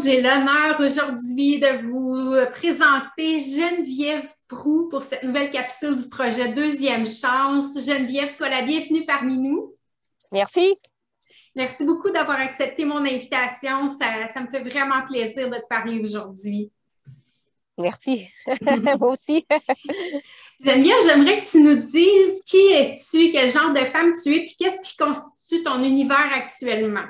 Monde, j'ai l'honneur aujourd'hui de vous présenter Geneviève Prou pour cette nouvelle capsule du projet Deuxième Chance. Geneviève, sois la bienvenue parmi nous. Merci. Merci beaucoup d'avoir accepté mon invitation. Ça, ça, me fait vraiment plaisir de te parler aujourd'hui. Merci. Moi aussi. Geneviève, j'aimerais que tu nous dises qui es-tu, quel genre de femme tu es, puis qu'est-ce qui constitue ton univers actuellement?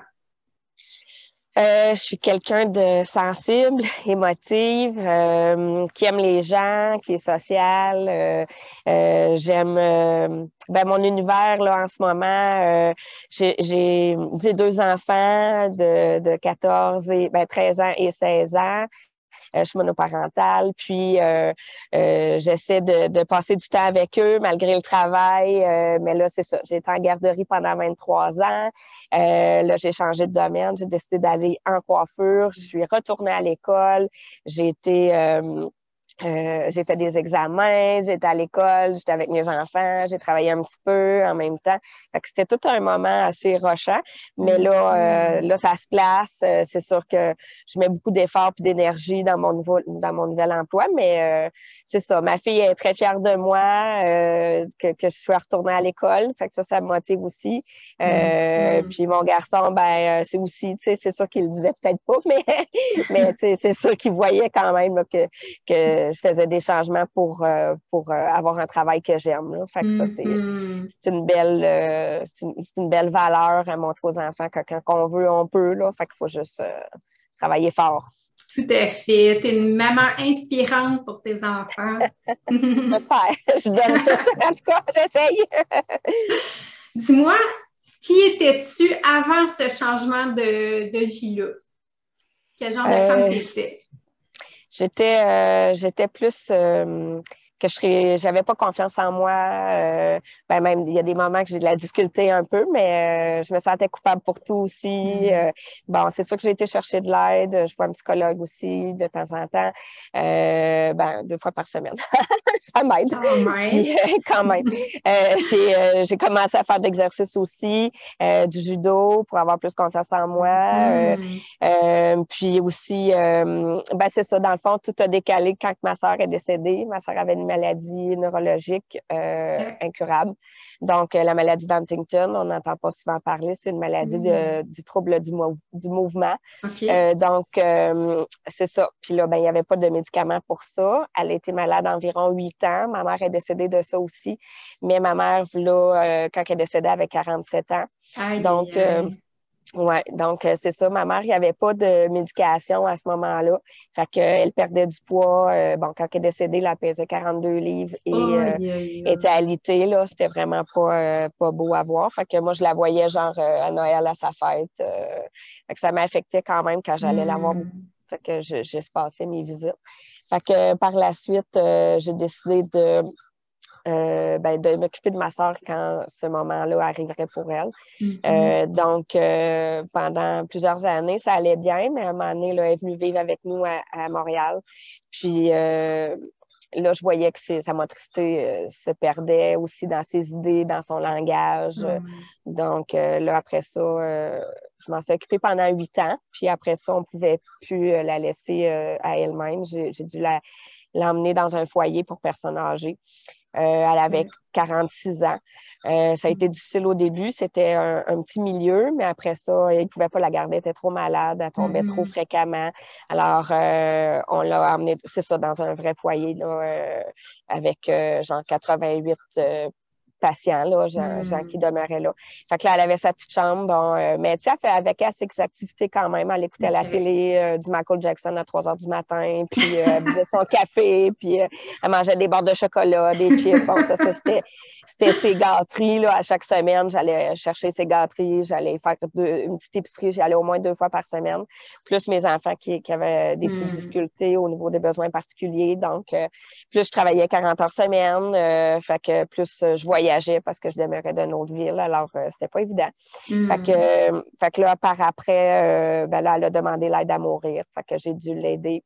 Euh, je suis quelqu'un de sensible, émotive, euh, qui aime les gens, qui est social. Euh, j'aime ben, mon univers là en ce moment. j'ai deux enfants de, de 14 et ben, 13 ans et 16 ans. Euh, je suis monoparentale, puis euh, euh, j'essaie de, passer du temps avec eux malgré le travail. mais là, c'est ça. J'ai été en garderie pendant 23 ans. là, j'ai changé de domaine. J'ai décidé d'aller en coiffure. Je suis retournée à l'école. J'ai été euh, j'ai fait des examens, j'étais à l'école, j'étais avec mes enfants, j'ai travaillé un petit peu en même temps. c'était tout un moment assez rochant. Mais là, euh, là, ça se place. Euh, c'est sûr que je mets beaucoup d'efforts et d'énergie dans mon nouveau, dans mon nouvel emploi, mais c'est ça. Ma fille est très fière de moi, que, que je suis retournée à l'école. Fait que ça, ça me motive aussi. Mm-hmm. Puis mon garçon, ben, c'est aussi, tu sais, c'est sûr qu'il le disait peut-être pas, mais, mais c'est sûr qu'il voyait quand même que, que je faisais des changements pour, euh, pour euh, avoir un travail que j'aime. Fait que ça, c'est mm-hmm. une belle euh, c'est une, belle valeur à montrer aux enfants que quand on veut, on peut. Là. Fait qu'il faut juste travailler fort. Tout à fait. Tu es une maman inspirante pour tes enfants. J'espère. Je donne tout. En tout cas, j'essaye. Dis-moi, qui étais-tu avant ce changement de, de vie-là? Quel genre de femme t'étais? J'étais euh, j'étais plus euh, que je serais, j'avais pas confiance en moi. Euh, ben même, il y a des moments que j'ai de la difficulté un peu, mais euh, je me sentais coupable pour tout aussi. Mm. Euh, bon, c'est sûr que j'ai été chercher de l'aide. Je vois un psychologue aussi de temps en temps, ben deux fois par semaine. Ça m'aide. quand même. j'ai, j'ai commencé à faire de l'exercice aussi, du judo pour avoir plus confiance en moi. Mm. puis aussi, ben c'est ça. Dans le fond, tout a décalé quand ma soeur est décédée. Ma soeur avait une maladie neurologique euh, incurable. Donc, euh, la maladie d'Huntington, on n'entend pas souvent parler, c'est une maladie mm. du trouble du, du mouvement. Euh, donc, c'est ça. Puis là, ben, il n'y avait pas de médicaments pour ça. Elle a été malade environ huit ans. Ma mère est décédée de ça aussi. Mais ma mère, là, quand elle est décédée, avait 47 ans. donc, oui, donc euh, c'est ça. Ma mère, il n'y avait pas de médication à ce moment-là. Fait qu'elle perdait du poids. Euh, bon, quand elle est décédée, elle pesait 42 livres et euh, était alitée. Là, c'était vraiment pas, pas beau à voir. Fait que moi, je la voyais genre à Noël à sa fête. fait que ça m'affectait quand même quand j'allais la voir. Hmm. Fait que mes visites. Fait que par la suite, j'ai décidé de euh, ben, de m'occuper de ma soeur quand ce moment-là arriverait pour elle. Mm-hmm. Euh, donc, euh, pendant plusieurs années, ça allait bien, mais à un moment donné, là, elle est venue vivre avec nous à, Montréal. Puis là, je voyais que sa motricité se perdait aussi dans ses idées, dans son langage. Mm. Donc, là, après ça, je m'en suis occupée pendant huit ans. Puis après ça, on ne pouvait plus la laisser à elle-même. J'ai dû l'emmener dans un foyer pour personnes âgées. Euh, elle avait 46 ans. Euh, ça a été difficile au début. C'était un, petit milieu, mais après ça, il ne pouvait pas la garder. Elle était trop malade. Elle tombait trop mm-hmm. fréquemment. Alors, euh, on l'a amenée, c'est ça, dans un vrai foyer, là, avec genre 88 patients, là, gens, gens, qui hmm. demeuraient là. Fait que là, elle avait sa petite chambre, bon, euh, mais tu sais, elle fait avec elle ses activités quand même. Elle écoutait la télé euh, du Michael Jackson à 3 heures du matin, puis euh, elle buvait son café, puis elle mangeait des barres de chocolat, des chips. Bon, ça, c'était, c'était ses gâteries, là, à chaque semaine. J'allais chercher ses gâteries, j'allais faire une petite épicerie, j'allais au moins deux fois par semaine. Plus mes enfants qui, qui avaient des petites hmm. difficultés au niveau des besoins particuliers. Donc, plus je travaillais 40 heures semaine, fait que plus je voyais parce que je demeurais d'une autre ville, alors euh, c'était pas évident. Fait, que, hmm. fait que là, par après, euh, ben là, elle a demandé l'aide à mourir. Fait que j'ai dû l'aider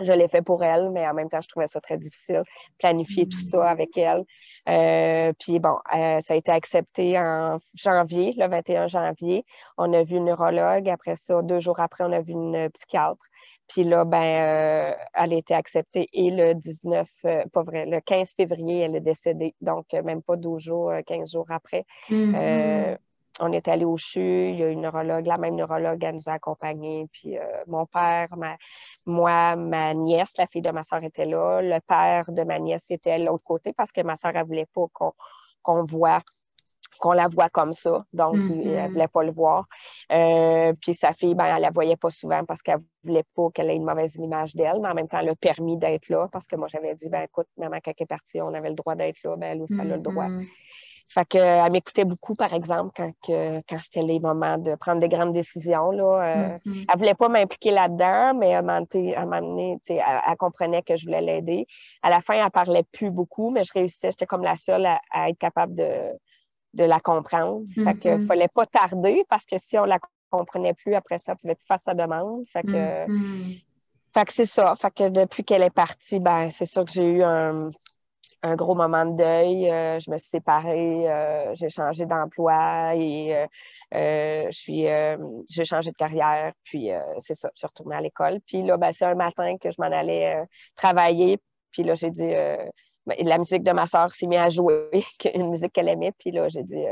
je l'ai fait pour elle, mais en même temps, je trouvais ça très difficile, planifier tout ça avec elle. Euh, puis bon, euh, ça a été accepté en janvier, le 21 janvier. On a vu une neurologue. Après ça, deux jours après, on a vu une psychiatre. Puis là, ben, euh, elle a été acceptée et le 19, pas vrai, le 15 février, elle est décédée. Donc, même pas 12 jours, 15 jours après. Mm-hmm on est allé au CHU, il y a une neurologue, la même neurologue, elle nous a accompagnés. Puis euh, mon père, moi, ma nièce, la fille de ma soeur était là. Le père de ma nièce était de l'autre côté parce que ma soeur, elle voulait pas qu'on voit qu'on la voit comme ça. Donc, elle ne elle voulait pas le voir. Euh, puis sa fille, ben, elle la voyait pas souvent parce qu'elle voulait pas qu'elle ait une mauvaise image d'elle, mais en même temps, elle a permis d'être là parce que moi, j'avais dit, ben écoute, maman, quand elle est partie, on avait le droit d'être là, ben elle aussi, elle a le droit. Fait que, elle m'écoutait beaucoup, par exemple, quand, quand c'était les moments de prendre des grandes décisions. Là, euh, mm-hmm. Elle voulait pas m'impliquer là-dedans, mais à un moment donné, elle, elle, comprenait que je voulais l'aider. À la fin, elle parlait plus beaucoup, mais je réussissais, j'étais comme la seule à, être capable de, de la comprendre. Fait que mm-hmm. fallait pas tarder parce que si on la comprenait plus, après ça, elle pouvait plus faire sa demande. Fait que, mm-hmm. fait que c'est ça. Fait que depuis qu'elle est partie, ben, c'est sûr que j'ai eu un, un gros moment de deuil. Euh, je me suis séparée, euh, j'ai changé d'emploi et euh, je suis, j'ai changé de carrière. Puis c'est ça, je suis retournée à l'école. Puis là, ben, c'est un matin que je m'en allais travailler. Puis là, j'ai dit, ben, la musique de ma soeur s'est mise à jouer, une musique qu'elle aimait. Puis là, j'ai dit,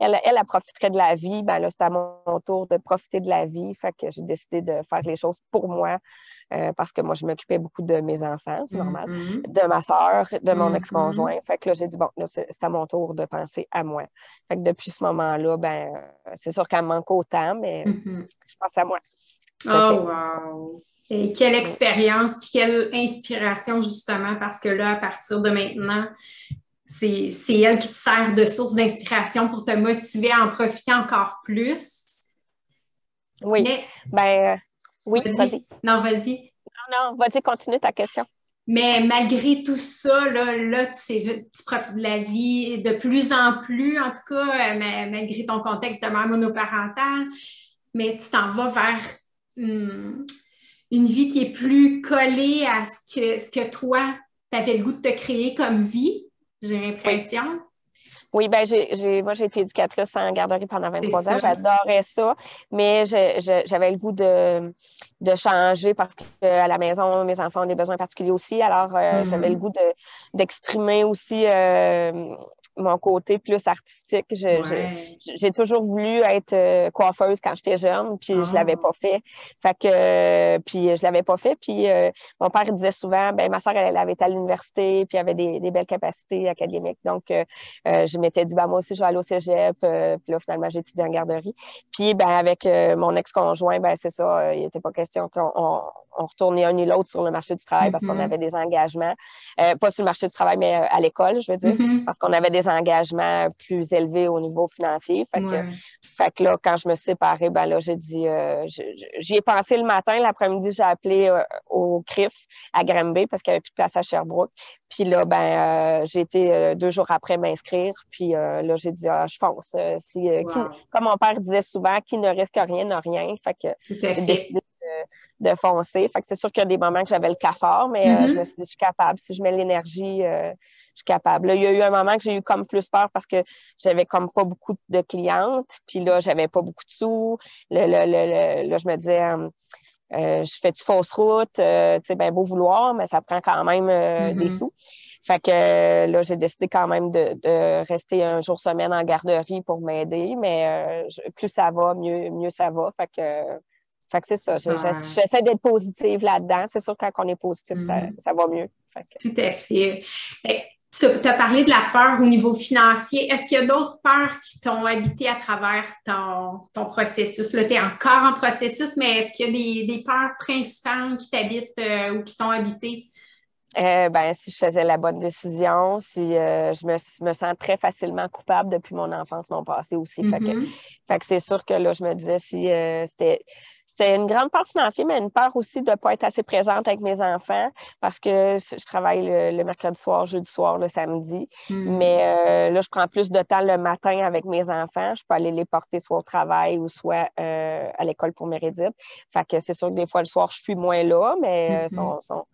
elle, elle, profiterait de la vie. Ben là, c'était à mon tour de profiter de la vie. Fait que j'ai décidé de faire les choses pour moi, euh, parce que moi, je m'occupais beaucoup de mes enfants, c'est normal, mm-hmm. de ma soeur, de mon mm-hmm. ex-conjoint. Fait que là, j'ai dit, bon, là, c'est à mon tour de penser à moi. Fait que depuis ce moment-là, ben, c'est sûr qu'elle me manque autant, mais mm-hmm. je pense à moi. Oh, wow! Et quelle expérience, puis quelle inspiration, justement, parce que là, à partir de maintenant, c'est elle qui te sert de source d'inspiration pour te motiver à en profiter encore plus. Oui. ben, oui, vas-y. non, vas-y. Non, non, vas-y, continue ta question. Mais malgré tout ça, là, là tu, profites de la vie de plus en plus, en tout cas, euh, malgré ton contexte de mère monoparentale, mais tu t'en vas vers hmm, une vie qui est plus collée à ce que, ce que toi, tu avais le goût de te créer comme vie, j'ai l'impression. Oui, ben j'ai, moi j'ai été éducatrice en garderie pendant 23 ans. J'adorais ça, mais j'avais le goût de, de changer parce qu'à la maison, mes enfants ont des besoins particuliers aussi. Alors, euh, j'avais le mm-hmm. goût de, d'exprimer aussi euh, mon côté plus artistique. J'ai toujours voulu être euh, coiffeuse quand j'étais jeune, puis je l'avais ah. pas fait. Fait que, euh, puis je l'avais pas fait. Puis euh, mon père disait souvent, ben ma soeur, elle, avait été à l'université, puis avait des, des, belles capacités académiques. Donc, je m'étais dit, ben moi aussi, je vais aller au cégep. puis là, finalement, j'ai étudié en garderie. Puis, ben avec mon ex-conjoint, ben c'est ça, il n'était pas question qu'on on retournait un et l'autre sur le marché du travail parce qu'on mm-hmm. avait des engagements, euh, pas sur le marché du travail, mais euh, à l'école, je veux dire, mm-hmm. parce qu'on avait des engagements plus élevés au niveau financier. Fait, que, fait que là, quand je me suis séparée, ben là, j'ai dit, euh, j'y ai pensé le matin, l'après-midi, j'ai appelé au CRIF à Granby parce qu'il n'y avait plus de place à Sherbrooke. Puis là, ben, j'ai été deux jours après m'inscrire. Puis là, j'ai dit, ah, je fonce. si, comme mon père disait souvent, qui ne risque rien n'a rien. Fait que j'ai décidé de, foncer. Fait que c'est sûr qu'il y a des moments que j'avais le cafard, mais euh, je mm-hmm. me suis dit, je suis capable. Si je mets l'énergie, euh, je suis capable. Là, il y a eu un moment que j'ai eu comme plus peur parce que j'avais comme pas beaucoup de clientes, puis là, j'avais pas beaucoup de sous. là, je me disais, euh, je fais du fausse route, tu sais, ben beau vouloir, mais ça prend quand même des mm-hmm. sous. Fait que là, j'ai décidé quand même de, rester un jour semaine en garderie pour m'aider, mais plus ça va, mieux, mieux ça va. Fait que fait que c'est ça. J'essaie d'être positive là-dedans. C'est sûr, quand on est positif, ça, mm-hmm. va mieux. Tout à fait. Tu as parlé de la peur au niveau financier. Est-ce qu'il y a d'autres peurs qui t'ont habité à travers ton, processus? Là, tu es encore en processus, mais est-ce qu'il y a des, peurs principales qui t'habitent euh, ou qui t'ont habité? Euh, ben, si je faisais la bonne décision, si euh, je me, sens très facilement coupable depuis mon enfance, mon passé aussi. Fait que, mm-hmm. c'est sûr que là, je me disais si c'était c'est une grande part financière, mais une part aussi de ne pas être assez présente avec mes enfants parce que je travaille le, mercredi soir, jeudi soir, le samedi. Hmm. Mais euh, là, je prends plus de temps le matin avec mes enfants. Je peux aller les porter soit au travail ou soit euh, à l'école pour Mérédith. Fait que c'est sûr que des fois, le soir, je suis moins là, mais euh, hmm. sont, sont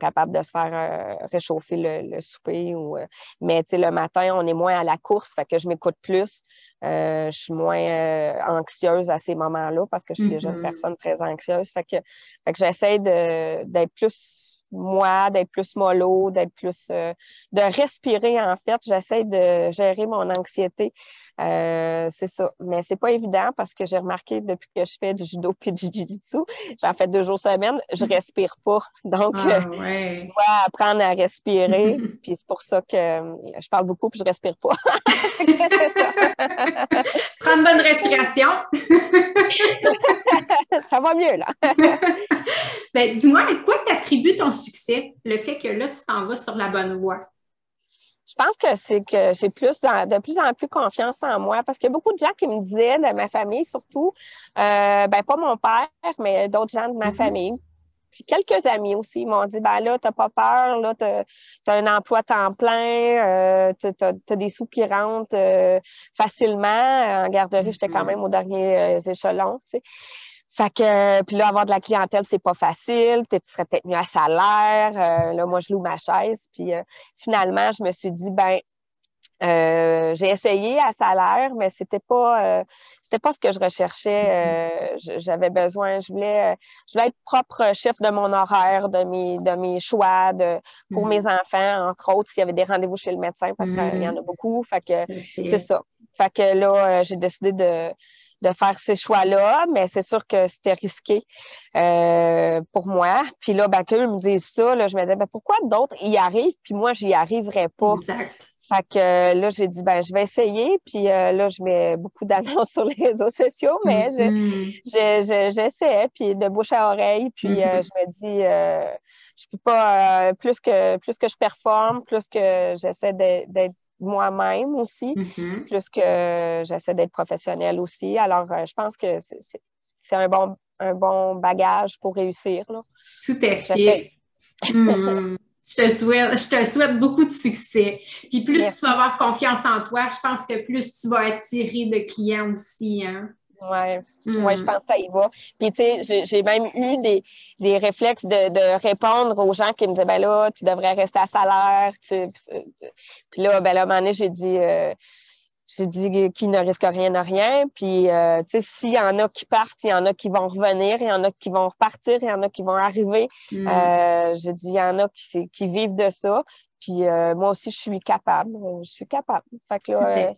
capables de se faire réchauffer le, souper. Ou, mais le matin, on est moins à la course, fait que je m'écoute plus. je suis moins anxieuse à ces moments-là parce que je suis déjà une mm-hmm. personne très anxieuse. Fait que, fait que j'essaie d'être plus moi, d'être plus mollo, d'être plus de respirer en fait. J'essaie de gérer mon anxiété. Euh, c'est ça. Mais c'est pas évident parce que j'ai remarqué depuis que je fais du judo puis du jiu-jitsu, j'en fais deux jours semaine, je respire pas. Donc, ah, euh, je dois apprendre à respirer. puis c'est pour ça que euh, je parle beaucoup puis je respire pas. Prends une bonne respiration. ça va mieux, là. ben, dis-moi, à quoi t'attribues ton succès? Le fait que là, tu t'en vas sur la bonne voie? Je pense que c'est que j'ai plus de plus en plus confiance en moi parce qu'il y a beaucoup de gens qui me disaient, de ma famille surtout, euh, ben pas mon père, mais d'autres gens de ma mm-hmm. famille. Puis quelques amis aussi m'ont dit ben là, t'as pas peur, là, t'as as un emploi temps plein, euh, t'as as, des sous qui rentrent euh, facilement. En garderie, j'étais quand mm-hmm. même au dernier échelon. Tu sais. Fait que, puis là, avoir de la clientèle, c'est pas facile. Tu serais peut-être mieux à salaire. Euh, là, moi, je loue ma chaise. Puis euh, finalement, je me suis dit, ben, euh, j'ai essayé à salaire, mais c'était pas, c'était pas ce que je recherchais. J'avais besoin, je voulais, je voulais être propre chef de mon horaire, de mes, de mes choix, de, pour mm. mes enfants, entre autres, s'il y avait des rendez-vous chez le médecin, parce qu'il y en a mm. beaucoup. Fait que c'est ça. Fait que là, j'ai décidé de de faire ces choix-là, mais c'est sûr que c'était risqué euh, pour moi. Puis là, ben, qu'eux me disent ça, là, je me disais, ben, pourquoi d'autres y arrivent, puis moi, j'y arriverais pas? Exact. Fait que euh, là, j'ai dit, ben, je vais essayer. Puis euh, là, je mets beaucoup d'annonces sur les réseaux sociaux, mais mm-hmm. j'essaie, puis de bouche à oreille. Puis mm-hmm. je me dis, je peux pas, plus que plus que je performe, plus que j'essaie d'être moi-même aussi, mm-hmm. plus que j'essaie d'être professionnelle aussi. Alors, euh, je pense que c'est un bon, un bon bagage pour réussir. Là. Tout à fait. Mm. je, te souhaite, je te souhaite beaucoup de succès. Puis plus tu vas avoir confiance en toi, je pense que plus tu vas attirer de clients aussi. Hein? Oui, ouais, je hmm. pense que ça y va. Puis, tu sais, j'ai même eu des, des réflexes de, de, répondre aux gens qui me disaient, ben là, tu devrais rester à salaire. Tu, puis là, ben là, à un moment donné, j'ai dit, euh, j'ai dit qu'il ne risque rien à rien. Puis, euh, tu sais, s'il y en a qui partent, il y en a qui vont revenir, il y en a qui vont repartir, il y en a qui vont arriver. Hmm. Euh, j'ai dit, il y en a qui, qui vivent de ça. Puis, moi aussi, je suis capable. Je suis capable. Fait que là,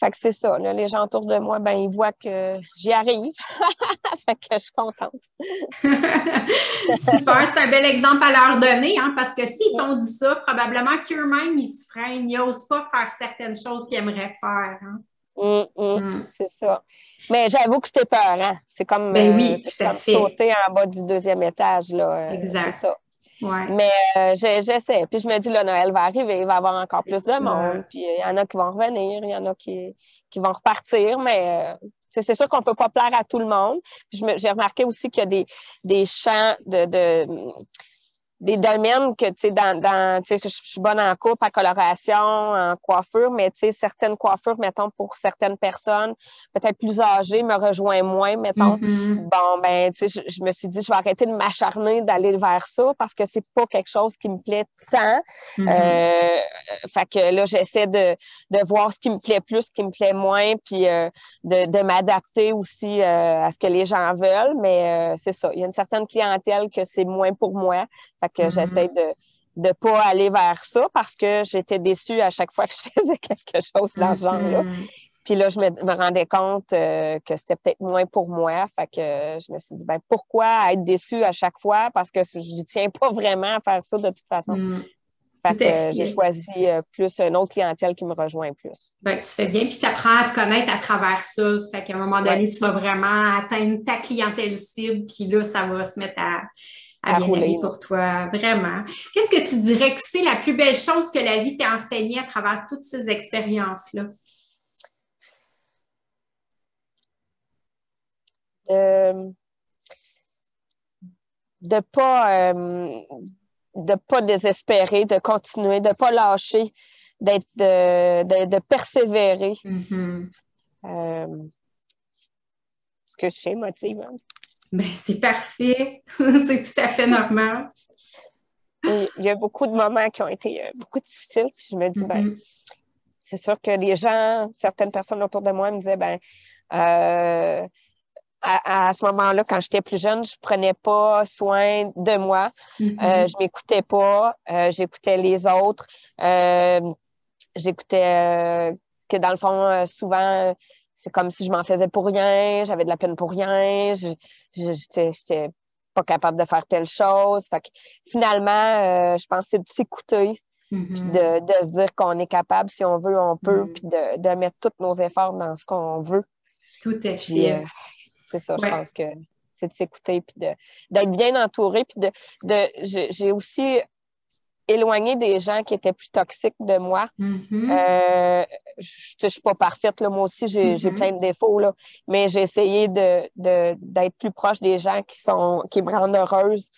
fait que c'est ça. Là, les gens autour de moi, ben, ils voient que j'y arrive. fait que je suis contente. Super, c'est un bel exemple à leur donner, hein, parce que s'ils t'ont dit ça, probablement qu'eux-mêmes, ils se freinent, ils n'osent pas faire certaines choses qu'ils aimeraient faire. Hein. Hum, hum. C'est ça. Mais j'avoue que c'était peur, hein. C'est comme, ben oui, euh, sauter en bas du deuxième étage. Là. Euh, exact. Mais euh, j'essaie. Puis je me dis, le Noël va arriver, il va y avoir encore plus de monde. Puis il y en a qui vont revenir, il y en a qui, qui vont repartir, mais euh, c'est sûr qu'on ne peut pas plaire à tout le monde. J'ai remarqué aussi qu'il y a des, des champs de, de des domaines que, tu sais, dans, dans tu sais, que je suis bonne en coupe, en coloration, en coiffure, mais, tu sais, certaines coiffures, mettons, pour certaines personnes, peut-être plus âgées, me rejoignent moins, mettons. Mm-hmm. Bon, ben, tu sais, je, me suis dit, je vais arrêter de m'acharner d'aller vers ça parce que c'est pas quelque chose qui me plaît tant. Mm-hmm. euh, fait que là, j'essaie de, de voir ce qui me plaît plus, ce qui me plaît moins, puis euh, de, de m'adapter aussi euh, à ce que les gens veulent, mais euh, c'est ça. Il y a une certaine clientèle que c'est moins pour moi. Fait que mm-hmm. j'essaie de ne pas aller vers ça parce que j'étais déçue à chaque fois que je faisais quelque chose dans ce genre-là. Mm-hmm. Puis là, je me, rendais compte euh, que c'était peut-être moins pour moi. Fait que je me suis dit, ben pourquoi être déçue à chaque fois? Parce que je ne tiens pas vraiment à faire ça de toute façon. Mm. Fait que j'ai choisi euh, plus une autre clientèle qui me rejoint plus. Ben, tu fais bien, puis tu apprends à te connaître à travers ça. Fait qu'à un moment donné, tu vas vraiment atteindre ta clientèle cible, puis là, ça va se mettre à, à, bien aller pour toi, vraiment. Qu'est-ce que tu dirais que c'est la plus belle chose que la vie t'a enseignée à travers toutes ces expériences-là? Euh, de pas de pas désespérer, de continuer, de pas lâcher, d'être de, de, persévérer. Mm-hmm. ce que je sais motive. Hein. Ben, c'est parfait. c'est tout à fait normal. Il y a beaucoup de moments qui ont été euh, beaucoup difficiles. je me dis, ben, mm-hmm. c'est sûr que les gens, certaines personnes autour de moi me disaient, ben, euh, à, ce moment-là, quand j'étais plus jeune, je prenais pas soin de moi. Mm-hmm. Euh, je m'écoutais pas. j'écoutais les autres. j'écoutais que dans le fond, souvent, c'est comme si je m'en faisais pour rien, j'avais de la peine pour rien, j'étais pas capable de faire telle chose. Fait que finalement, euh, je pense que c'est de s'écouter, mm-hmm. de, se dire qu'on est capable, si on veut, on peut, mm. puis de, mettre tous nos efforts dans ce qu'on veut. Tout à fait. Euh, c'est ça, je pense que c'est de s'écouter, puis d'être bien entouré, puis de, de j'ai aussi éloigné des gens qui étaient plus toxiques de moi. Mm-hmm. Euh, je ne suis pas parfaite, là. moi aussi, j'ai mm-hmm. plein de défauts, là. mais j'ai essayé d'être de, plus proche des gens qui, sont, qui me rendent heureuse,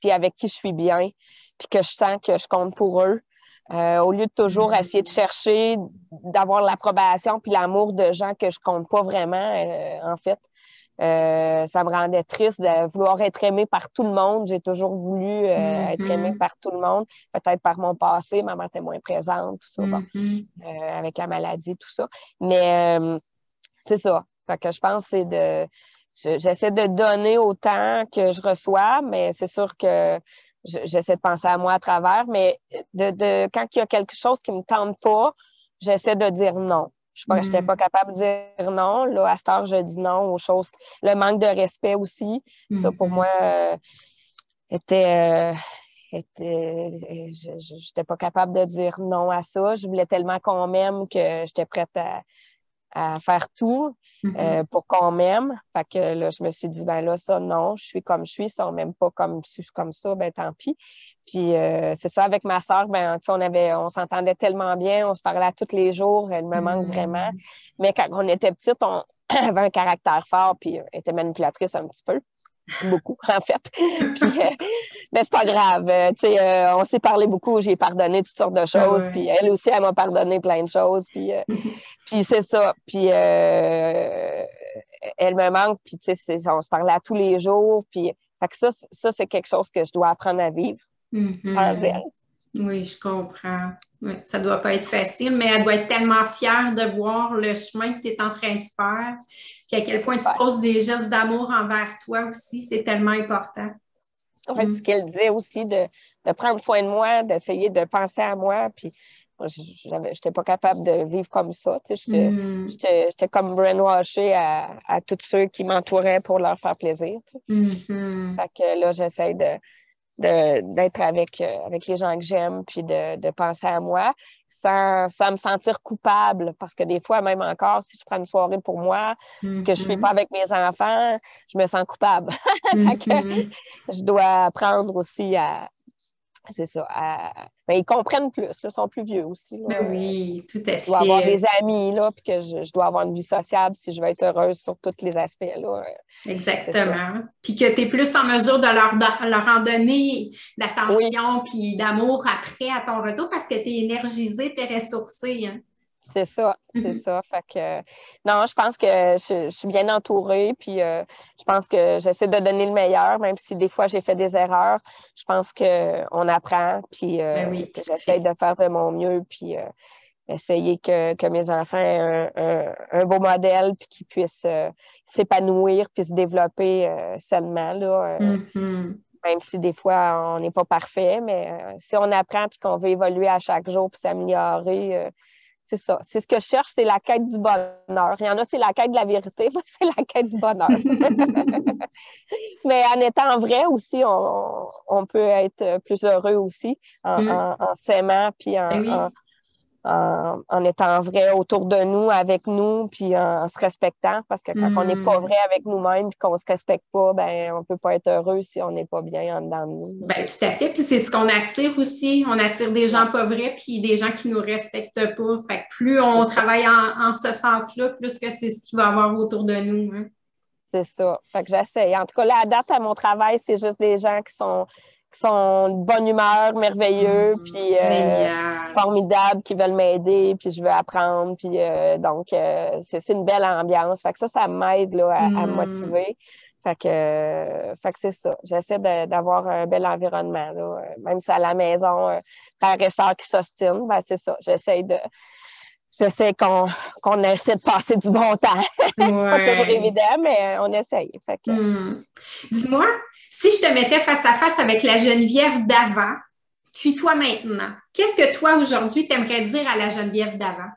puis avec qui je suis bien, puis que je sens que je compte pour eux. Euh, au lieu de toujours mm-hmm. essayer de chercher, d'avoir l'approbation puis l'amour de gens que je compte pas vraiment, euh, en fait. Euh, ça me rendait triste de vouloir être aimée par tout le monde. J'ai toujours voulu euh, mm-hmm. être aimée par tout le monde. Peut-être par mon passé, ma mère était moins présente, tout ça, mm-hmm. euh, avec la maladie, tout ça. Mais c'est ça. Fait que je pense que c'est de. J'essaie de donner autant que je reçois, mais c'est sûr que j'essaie de penser à moi à travers. Mais de, de quand il y a quelque chose qui me tente pas, j'essaie de dire non. Je n'étais mm. pas capable de dire non. Là, à cette heure, je dis non aux choses. Le manque de respect aussi, ça pour mm-hmm. moi euh, était. Euh, était je n'étais pas capable de dire non à ça. Je voulais tellement qu'on m'aime que j'étais prête à, à, faire tout euh, pour qu'on m'aime. Fait que là, je me suis dit, ben là, ça, non, je suis comme je suis. Si on m'aime pas comme, comme ça, ben tant pis. Puis euh, c'est ça, avec ma soeur, ben, on avait, on s'entendait tellement bien, on se parlait tous les jours, elle me manque vraiment. Mm. Mais quand on était petite, on avait un caractère fort, puis elle était manipulatrice un petit peu. Beaucoup, en fait. puis, euh, mais c'est pas grave. Euh, tu sais, on s'est parlé beaucoup, j'ai pardonné toutes sortes de ah choses. Puis elle aussi, elle m'a pardonné plein de choses. Puis, puis c'est ça. Puis elle me manque, puis tu sais, on se parlait à tous les jours. Puis fait que ça, ça c'est quelque chose que je dois apprendre à vivre. Mm-hmm. Oui, je comprends. ça ne doit pas être facile, mais elle doit être tellement fière de voir le chemin que tu es en train de faire, puis à quel point tu poses des gestes d'amour envers toi aussi, c'est tellement important. Oui, mm. ce qu'elle disait aussi, de, prendre soin de moi, d'essayer de penser à moi, puis je n'étais pas capable de vivre comme ça. Mm. J'étais comme brainwashée à, à tous ceux qui m'entouraient pour leur faire plaisir. Fait que là, j'essaie de, d'être avec, euh, avec les gens que j'aime, puis de, de, penser à moi, sans, sans, me sentir coupable. Parce que des fois, même encore, si je prends une soirée pour moi, que je ne suis pas avec mes enfants, je me sens coupable. Mm-hmm. je dois apprendre aussi à, c'est ça. Ben, ils comprennent plus, ils sont plus vieux aussi. Ben oui, tout à fait. Je dois avoir des amis, là, puis que je, dois avoir une vie sociable si je veux être heureuse sur tous les aspects. Là. Exactement. Puis que tu es plus en mesure de leur, leur en donner d'attention puis d'amour après à ton retour parce que tu es énergisée, tu es ressourcée. Hein. C'est ça, c'est mm-hmm. ça. Fait que non, je pense que je, suis bien entourée, puis euh, je pense que j'essaie de donner le meilleur, même si des fois j'ai fait des erreurs. Je pense qu'on apprend, puis euh, ben j'essaie de faire de mon mieux, puis euh, essayer que, mes enfants aient un, beau modèle, puis qu'ils puissent s'épanouir, puis se développer sainement. Là, mm-hmm. Même si des fois on n'est pas parfait, mais si on apprend puis qu'on veut évoluer à chaque jour puis s'améliorer, c'est ça. C'est ce que je cherche, c'est la quête du bonheur. Il y en a, c'est la quête de la vérité, c'est la quête du bonheur. Mais en étant vrai aussi, on, peut être plus heureux aussi en, mm. s'aimant puis en, ben en, étant vrai autour de nous, avec nous, puis en, se respectant. Parce que quand on n'est pas hmm. vrai avec nous-mêmes et qu'on ne se respecte pas, ben on ne peut pas être heureux si on n'est pas bien en dedans de nous. Ben, tout à fait. Puis c'est ce qu'on attire aussi. On attire des gens pas vrais, puis des gens qui ne nous respectent pas. Fait que plus on travaille en, ce sens-là, plus que c'est ce qu'il va y avoir autour de nous. Hein. C'est ça. Fait que j'essaie. En tout cas, là, à date, à mon travail, c'est juste des gens qui sont qui sont de bonne humeur, merveilleux, mm, puis euh, formidables, qui veulent m'aider, puis je veux apprendre, puis euh, donc euh, c'est une belle ambiance. Fait que ça, ça m'aide là, à, me mm. motiver. Fait que, fait que c'est ça. J'essaie d'avoir un bel environnement. Là. Même si à la maison, frères et sœurs qui s'ostinent, ben c'est ça. J'essaie de je sais qu'on essaie de passer du bon temps. c'est pas toujours évident, mais on essaye. Hmm. Dis-moi, si je te mettais face à face avec la Geneviève d'avant, puis toi maintenant, qu'est-ce que toi aujourd'hui t'aimerais dire à la Geneviève d'avant?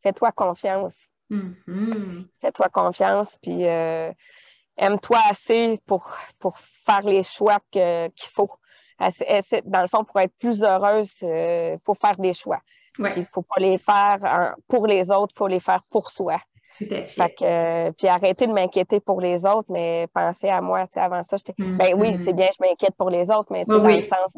Fais-toi confiance. Mm-hmm. Fais-toi confiance, puis euh, aime-toi assez pour, pour faire les choix qu'il faut. Dans le fond, pour être plus heureuse, il euh, faut faire des choix. Il ne faut pas les faire pour les autres, il faut les faire pour soi. Tout à fait. Euh, puis arrêter de m'inquiéter pour les autres, mais penser à moi. Avant ça, j'étais. Ben oui, c'est mm-hmm. bien, je m'inquiète pour les autres, mais dans le sens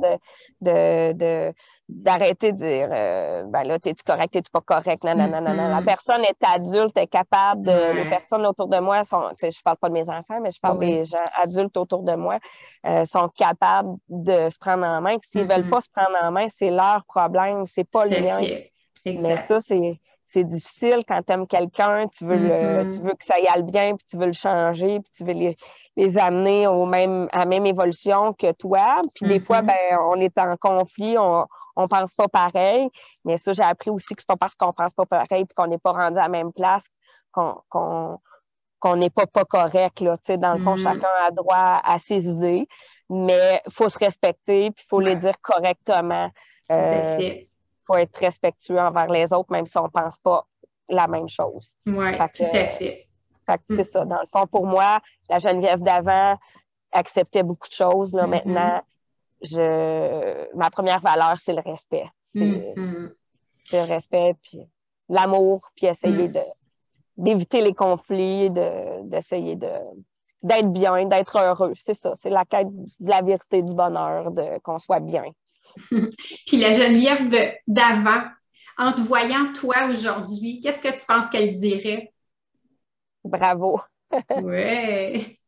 de, de, d'arrêter de dire euh, ben là, t'es-tu correct, t'es-tu pas correct, non, non, non, non, La personne est adulte, est capable de. Les personnes autour de moi sont. Je parle pas de mes enfants, mais je parle des gens adultes autour de moi, euh, sont capables de se prendre en main. S'ils veulent pas se prendre en main, c'est leur problème, c'est pas le mien. Mais ça, c'est c'est difficile quand tu aimes quelqu'un, tu veux le, tu veux que ça y aille bien, puis tu veux le changer, puis tu veux les, les amener au même, à la même évolution que toi. Puis des fois, mm-hmm. ben, on est en conflit, on, on pense pas pareil. Mais ça, j'ai appris aussi que c'est pas parce qu'on pense pas pareil puis qu'on n'est pas rendu à la même place qu'on qu'on n'est pas pas correct. Là. Tu sais, dans le fond, mm-hmm. chacun a droit à ses idées, mais il faut se respecter puis il faut les dire correctement. Euh, faut être respectueux envers les autres, même si on ne pense pas la même chose. Oui, tout à fait. c'est mm. ça. Dans le fond, pour moi, la Geneviève d'avant acceptait beaucoup de choses. Là, mm-hmm. Maintenant, je, ma première valeur, c'est le respect. C'est, mm-hmm. le respect, puis l'amour, puis essayer mm. de, d'éviter les conflits, de, d'essayer de, d'être bien, d'être heureux. C'est ça. C'est la quête de la vérité, du bonheur, de, qu'on soit bien. Puis la Geneviève d'avant, en te voyant toi aujourd'hui, qu'est-ce que tu penses qu'elle dirait? Bravo. Oui.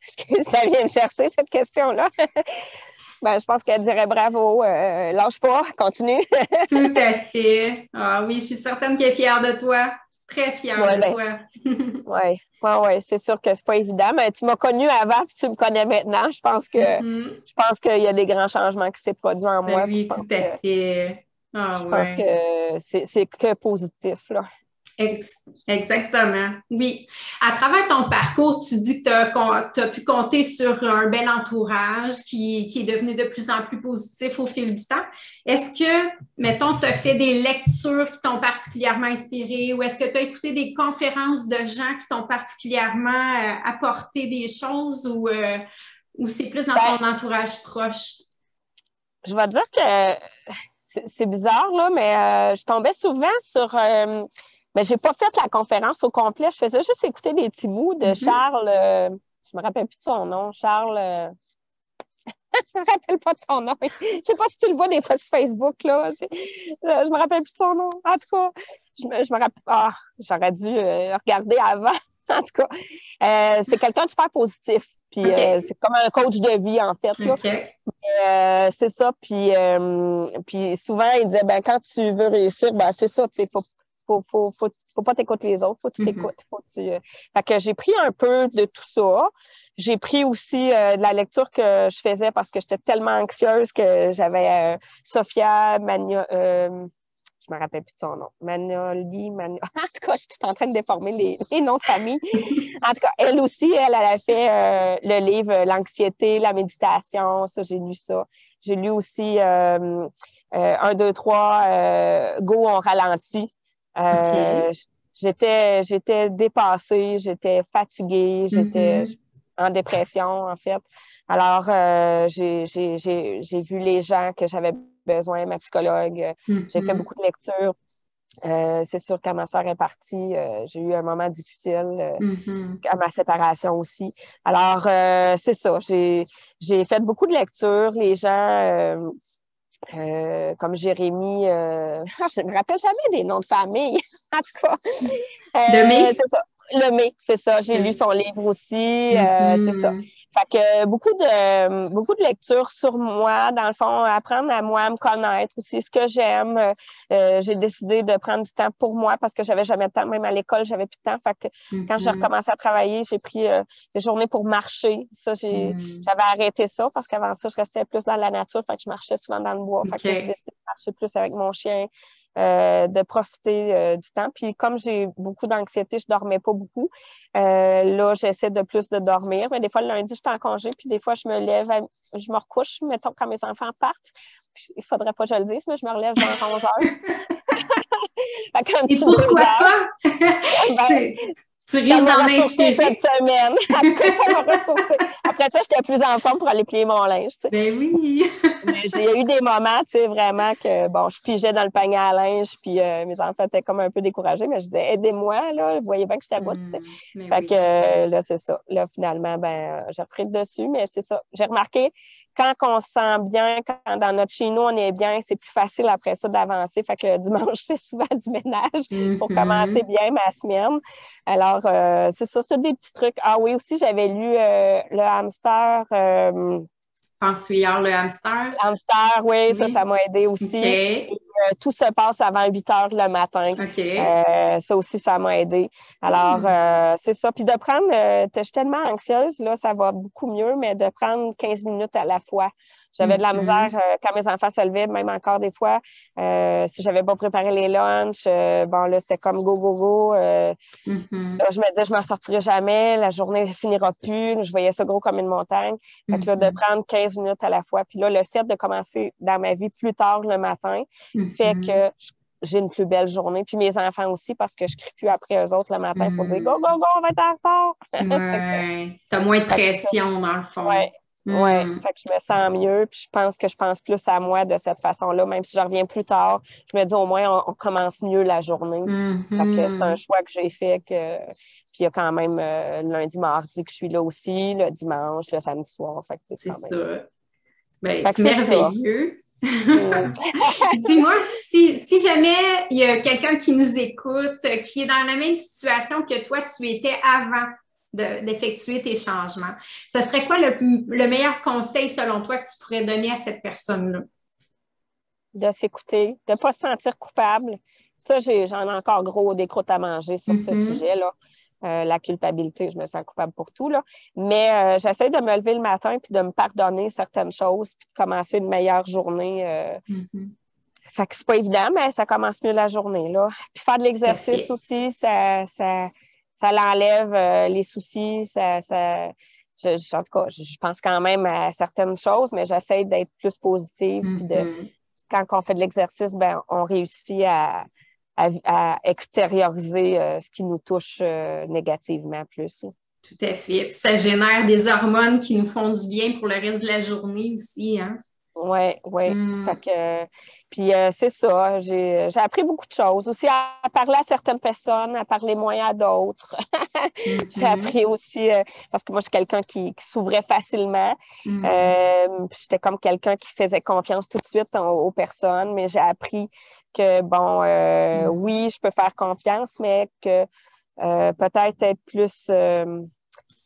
Est-ce que ça vient me chercher, cette question-là? ben, je pense qu'elle dirait bravo, euh, lâche pas, continue. Tout à fait. Ah oui, je suis certaine qu'elle est fière de toi. Très fière de ben, toi. oui. Oui, ouais, c'est sûr que c'est pas évident, mais tu m'as connu avant puis tu me connais maintenant. Je pense que mm-hmm. je pense qu'il y a des grands changements qui s'est produits en ben moi. Oui, tout à fait. Ah, je pense que c'est que positif. Là. Exactement, oui. À travers ton parcours, tu dis que tu as, pu compter sur un bel entourage qui, qui, est devenu de plus en plus positif au fil du temps. Est-ce que, mettons, tu as fait des lectures qui t'ont particulièrement inspiré ou est-ce que tu as écouté des conférences de gens qui t'ont particulièrement euh, apporté des choses ou, euh, ou c'est plus dans ben ton entourage proche? Je vais dire que c'est bizarre, là, mais euh, je tombais souvent sur mais j'ai pas fait la conférence au complet. Je faisais juste écouter des petits bouts de mm-hmm. Charles. Euh, je me rappelle plus de son nom. Charles. Euh, je me rappelle pas de son nom. je sais pas si tu le vois des fois sur Facebook, là. Euh, je me rappelle plus de son nom. En tout cas, je me, je me rappelle. Ah, j'aurais dû regarder avant. en tout cas, c'est quelqu'un de super positif. Puis c'est comme un coach de vie, en fait. c'est ça. Puis, puis souvent, il disait ben, quand tu veux réussir, ben, c'est ça, tu sais, faut, faut, faut, faut, faut pas t'écouter les autres, faut que tu mm-hmm. t'écoutes. Faut tu... Euh, fait que j'ai pris un peu de tout ça. J'ai pris aussi euh, de la lecture que je faisais parce que j'étais tellement anxieuse que j'avais euh, Sophia Magna, je me rappelle plus de son nom. Manoli, Mani... en tout cas, je suis en train de déformer les, les noms de famille. en tout cas, elle aussi, elle, elle a fait le livre L'anxiété, la méditation. Ça, j'ai lu ça. J'ai lu aussi un, deux, trois, Go, on ralentit euh, j'étais, j'étais dépassée, j'étais fatiguée, j'étais mm-hmm. en dépression, en fait. Alors, euh, j'ai, j'ai, j'ai, j'ai vu les gens que j'avais besoin, ma psychologue. J'ai fait mm-hmm. beaucoup de lectures. Euh, c'est sûr quand ma soeur est partie, euh, j'ai eu un moment difficile euh, mm-hmm. à ma séparation aussi. Alors, c'est ça. J'ai, j'ai fait beaucoup de lectures. Les gens euh, comme Jérémy, euh, je me rappelle jamais des noms de famille, en tout cas. Euh, de C'est ça. Le mai, c'est ça. J'ai lu son livre aussi. Euh, c'est ça. Fait que beaucoup de beaucoup de lectures sur moi, dans le fond, apprendre à moi à me connaître aussi, ce que j'aime. Euh, j'ai décidé de prendre du temps pour moi parce que j'avais jamais de temps. Même à l'école, j'avais plus de temps. Fait que quand j'ai mm-hmm. recommencé à travailler, j'ai pris des journées pour marcher. Ça, mm. j'avais arrêté ça parce qu'avant ça, je restais plus dans la nature. Fait que je marchais souvent dans le bois. Fait que j'ai décidé de marcher plus avec mon chien, euh, de profiter euh, du temps. Puis comme j'ai beaucoup d'anxiété, je dormais pas beaucoup. Euh, là, j'essaie de plus de dormir. Mais des fois, le lundi, je suis en congé, puis des fois, je me lève, je me recouche, mettons, quand mes enfants partent. il faudrait pas que je le dise, mais je me relève vers 11 heures. Et pourquoi pas? Ben, tu risques d'en inspirer. cette semaine. Après ça m'a. Après ça, j'étais plus en forme pour aller plier mon linge. Tu sais. Ben oui. j'ai eu des moments, tu sais, vraiment que, bon, je pigeais dans le panier à linge, puis euh, mes enfants étaient comme un peu découragés, mais je disais, aidez-moi, là. Vous voyez bien que j'étais à bout, tu sais. Hmm, fait que, euh, là, c'est ça. Là, finalement, ben, j'ai repris le dessus, mais c'est ça. J'ai remarqué, quand on se sent bien, quand dans notre chez nous, on est bien, c'est plus facile après ça d'avancer. Fait que le dimanche, fais souvent du ménage pour mm-hmm. commencer bien ma semaine. Alors, euh, c'est ça, c'est des petits trucs. Ah oui, aussi, j'avais lu euh, Le hamster. Euh, hier, le hamster. Le hamster, oui, ça, ça m'a aidé aussi. Euh, tout se passe avant 8 heures le matin. Euh, ça aussi, ça m'a aidé. Alors, hmm. euh, c'est ça. Puis de prendre, je suis tellement anxieuse, là, ça va beaucoup mieux, mais de prendre 15 minutes à la fois. J'avais de la mhm. misère euh, quand mes enfants se levaient, même encore des fois. Euh, si j'avais pas préparé les lunchs, euh, bon là, c'était comme go, go, go. Mhm. je me disais, je m'en sortirai jamais, la journée finira plus. Je voyais ça gros comme une montagne. Fait que là, de mhm. prendre 15 minutes à la fois. Puis là, le fait de commencer dans ma vie plus tard le matin fait que j'ai une plus belle journée. Puis mes enfants aussi, parce que je crie plus après eux autres le matin pour dire go, go, go, on va être en retard. ouais. T'as moins de pression, dans le fond. Ouais. Ouais, hmm. fait que je me sens mieux, puis je pense que je pense plus à moi de cette façon-là, même si je reviens plus tard, je me dis au moins on, commence mieux la journée. Fait que c'est un choix que j'ai fait que puis il y a quand même euh, lundi, mardi que je suis là aussi, le dimanche, le samedi soir. Fait que c'est ça. Ben, c'est merveilleux. Dis-moi, si, si, jamais il y a quelqu'un qui nous écoute, qui est dans la même situation que toi, tu étais avant d'effectuer tes changements. Ce serait quoi le, meilleur conseil selon toi que tu pourrais donner à cette personne-là? De s'écouter, de ne pas se sentir coupable. Ça, j'en ai, encore gros des croûtes à manger sur ce mm-hmm. sujet-là. Euh, la culpabilité, je me sens coupable pour tout. Là. Mais euh, j'essaie de me lever le matin puis de me pardonner certaines choses puis de commencer une meilleure journée. Euh. Mm-hmm. Fait que c'est pas évident, mais ça commence mieux la journée. Là. Puis faire de l'exercice aussi, ça, ça, ça l'enlève euh, les soucis, ça, ça je, en tout cas, je, pense quand même à certaines choses, mais j'essaie d'être plus positive. de, mm-hmm. quand on fait de l'exercice, ben, on réussit à, à, extérioriser euh, ce qui nous touche euh, négativement plus. Tout à fait. ça génère des hormones qui nous font du bien pour le reste de la journée aussi. Hein? Oui, oui. Hmm. puis euh, c'est ça, j'ai appris beaucoup de choses. Aussi à parler à certaines personnes, à parler moins à d'autres. j'ai mm-hmm. appris aussi, euh, parce que moi, je suis quelqu'un qui, s'ouvrait facilement. Mm. Euh, j'étais comme quelqu'un qui faisait confiance tout de suite aux personnes, mais j'ai appris que, bon, mm. oui, je peux faire confiance, mais que peut-être être plus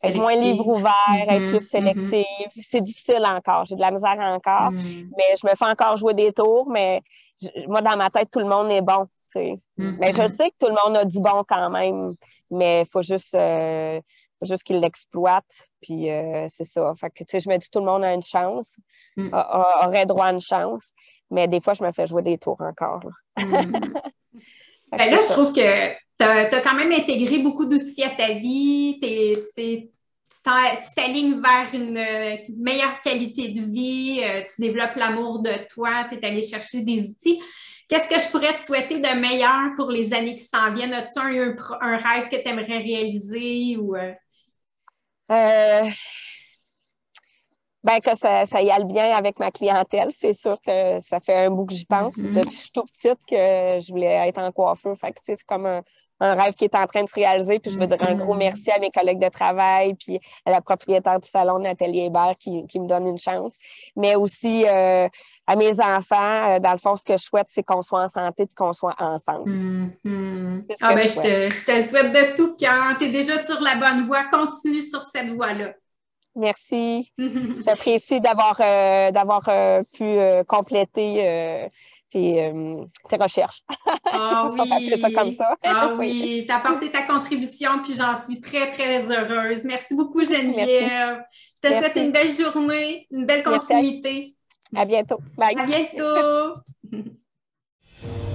être moins libre ouvert, être mm-hmm, plus mm-hmm. sélective. C'est difficile encore. J'ai de la misère encore. Mm. Mais je me fais encore jouer des tours, mais moi, dans ma tête, tout le monde est bon. Mm-hmm. Mais je sais que tout le monde a du bon quand même, mais il faut juste, euh, juste qu'il l'exploite. Puis euh, c'est ça. Fait que, je me dis tout le monde a une chance, mm. aurait droit à une chance. Mais des fois, je me fais jouer des tours encore. Ben là, je trouve que tu as, quand même intégré beaucoup d'outils à ta vie, tu t'alignes vers une, meilleure qualité de vie, euh, tu développes l'amour de toi, tu es allé chercher des outils. Qu'est-ce que je pourrais te souhaiter de meilleur pour les années qui s'en viennent? As-tu un, un, rêve que tu aimerais réaliser? Ou, euh? Euh, ben, que ça, ça y aille bien avec ma clientèle. C'est sûr que ça fait un bout que j'y pense. Mm-hmm. Depuis que je suis toute petite que je voulais être en coiffeur. Fait que, c'est comme un, un rêve qui est en train de se réaliser. Puis je veux dire un gros mm-hmm. merci à mes collègues de travail, puis à la propriétaire du salon Nathalie Hébert qui, qui me donne une chance. Mais aussi euh, à mes enfants, euh, dans le fond, ce que je souhaite, c'est qu'on soit en santé et qu'on soit ensemble. Mm-hmm. Ah ben, je, te, je te souhaite de tout cœur. Tu es déjà sur la bonne voie. Continue sur cette voie-là. Merci. J'apprécie d'avoir euh, d'avoir euh, pu euh, compléter tes, tes, recherches. Ah oui. ça comme ça. Ah oui, tu as apporté ta contribution, puis j'en suis très, très heureuse. Merci beaucoup, Geneviève. Je te souhaite une belle journée, une belle continuité. À, à bientôt. Bye. À bientôt.